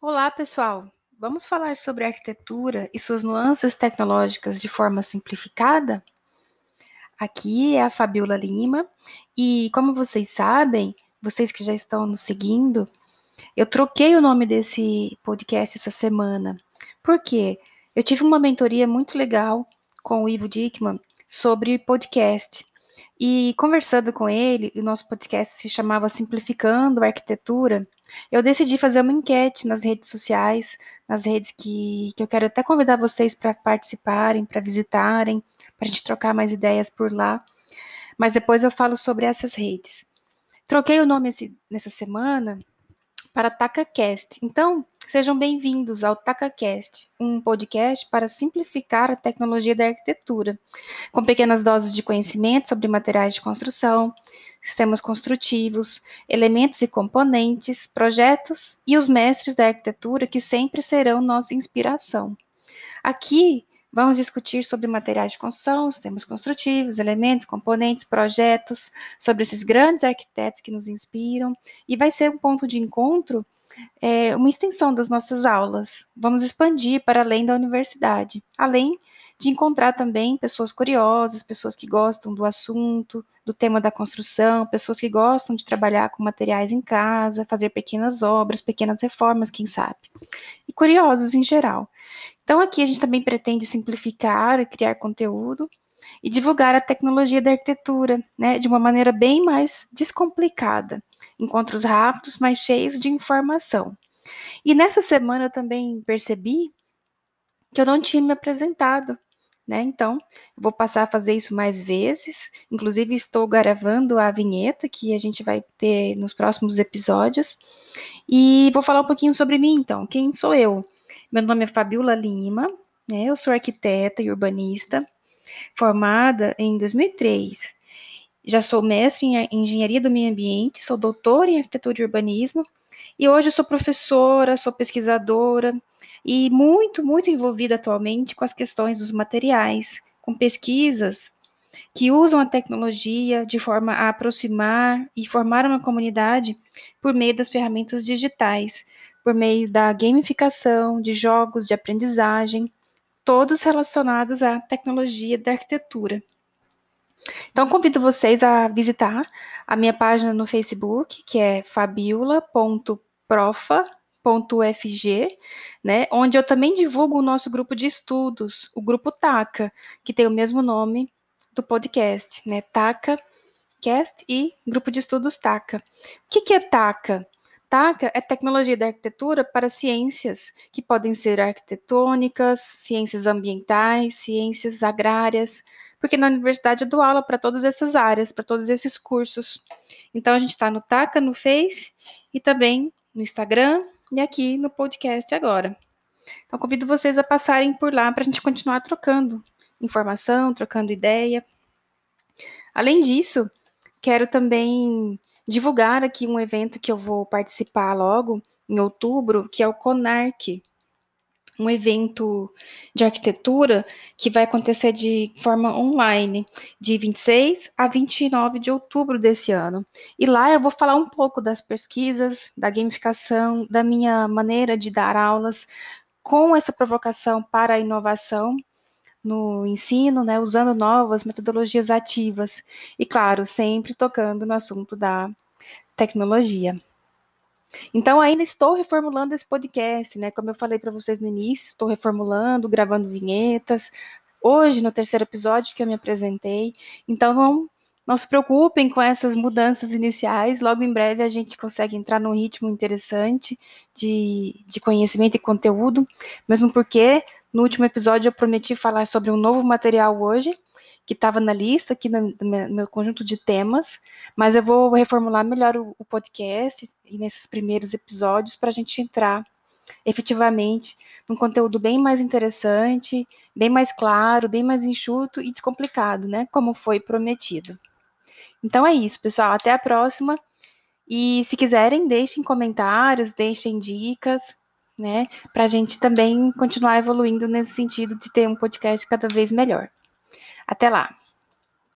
Olá, pessoal! Vamos falar sobre arquitetura e suas nuances tecnológicas de forma simplificada? Aqui é a Fabiola Lima e, como vocês sabem, vocês que já estão nos seguindo, eu troquei o nome desse podcast essa semana. Por quê? Eu tive uma mentoria muito legal com o Ivo Dickman sobre podcast. E conversando com ele, o nosso podcast se chamava Simplificando a Arquitetura. Eu decidi fazer uma enquete nas redes sociais, nas redes que, que eu quero até convidar vocês para participarem, para visitarem, para a gente trocar mais ideias por lá. Mas depois eu falo sobre essas redes. Troquei o nome esse, nessa semana para TacaCast. Então, sejam bem-vindos ao TacaCast, um podcast para simplificar a tecnologia da arquitetura, com pequenas doses de conhecimento sobre materiais de construção, sistemas construtivos, elementos e componentes, projetos e os mestres da arquitetura que sempre serão nossa inspiração. Aqui Vamos discutir sobre materiais de construção, sistemas construtivos, elementos, componentes, projetos, sobre esses grandes arquitetos que nos inspiram, e vai ser um ponto de encontro, é, uma extensão das nossas aulas. Vamos expandir para além da universidade, além de encontrar também pessoas curiosas, pessoas que gostam do assunto, do tema da construção, pessoas que gostam de trabalhar com materiais em casa, fazer pequenas obras, pequenas reformas, quem sabe, e curiosos em geral. Então, aqui a gente também pretende simplificar e criar conteúdo e divulgar a tecnologia da arquitetura, né, de uma maneira bem mais descomplicada. Encontros rápidos, mas cheios de informação. E nessa semana eu também percebi que eu não tinha me apresentado, né? Então, vou passar a fazer isso mais vezes. Inclusive, estou gravando a vinheta que a gente vai ter nos próximos episódios. E vou falar um pouquinho sobre mim, então. Quem sou eu? Meu nome é Fabiola Lima, né? Eu sou arquiteta e urbanista, formada em 2003. Já sou mestre em engenharia do meio ambiente, sou doutora em arquitetura e urbanismo, e hoje sou professora, sou pesquisadora e muito, muito envolvida atualmente com as questões dos materiais, com pesquisas que usam a tecnologia de forma a aproximar e formar uma comunidade por meio das ferramentas digitais, por meio da gamificação, de jogos de aprendizagem, todos relacionados à tecnologia da arquitetura. Então, convido vocês a visitar a minha página no Facebook, que é fabiola.profa.ufg, né, onde eu também divulgo o nosso grupo de estudos, o grupo TACA, que tem o mesmo nome do podcast, né, TACA Cast e Grupo de Estudos TACA. O que, que é TACA? TACA é tecnologia da arquitetura para ciências, que podem ser arquitetônicas, ciências ambientais, ciências agrárias, porque na universidade eu dou aula para todas essas áreas, para todos esses cursos. Então a gente está no TACA, no Face e também no Instagram e aqui no podcast agora. Então convido vocês a passarem por lá para a gente continuar trocando informação, trocando ideia. Além disso, quero também divulgar aqui um evento que eu vou participar logo em outubro, que é o CONARC, um evento de arquitetura que vai acontecer de forma online, de 26 a 29 de outubro desse ano. E lá eu vou falar um pouco das pesquisas, da gamificação, da minha maneira de dar aulas, com essa provocação para a inovação no ensino, né, usando novas metodologias ativas e, claro, sempre tocando no assunto da tecnologia. Então, ainda estou reformulando esse podcast, né? Como eu falei para vocês no início, estou reformulando, gravando vinhetas. Hoje, no terceiro episódio que eu me apresentei. Então, não, não se preocupem com essas mudanças iniciais. Logo em breve a gente consegue entrar num ritmo interessante de, de conhecimento e conteúdo, mesmo porque no último episódio eu prometi falar sobre um novo material hoje, que estava na lista aqui no, meu conjunto de temas, mas eu vou reformular melhor o, o podcast e nesses primeiros episódios para a gente entrar efetivamente num conteúdo bem mais interessante, bem mais claro, bem mais enxuto e descomplicado, né? Como foi prometido. Então é isso, pessoal. Até a próxima. E se quiserem, deixem comentários, deixem dicas né? Para a gente também continuar evoluindo nesse sentido de ter um podcast cada vez melhor. Até lá!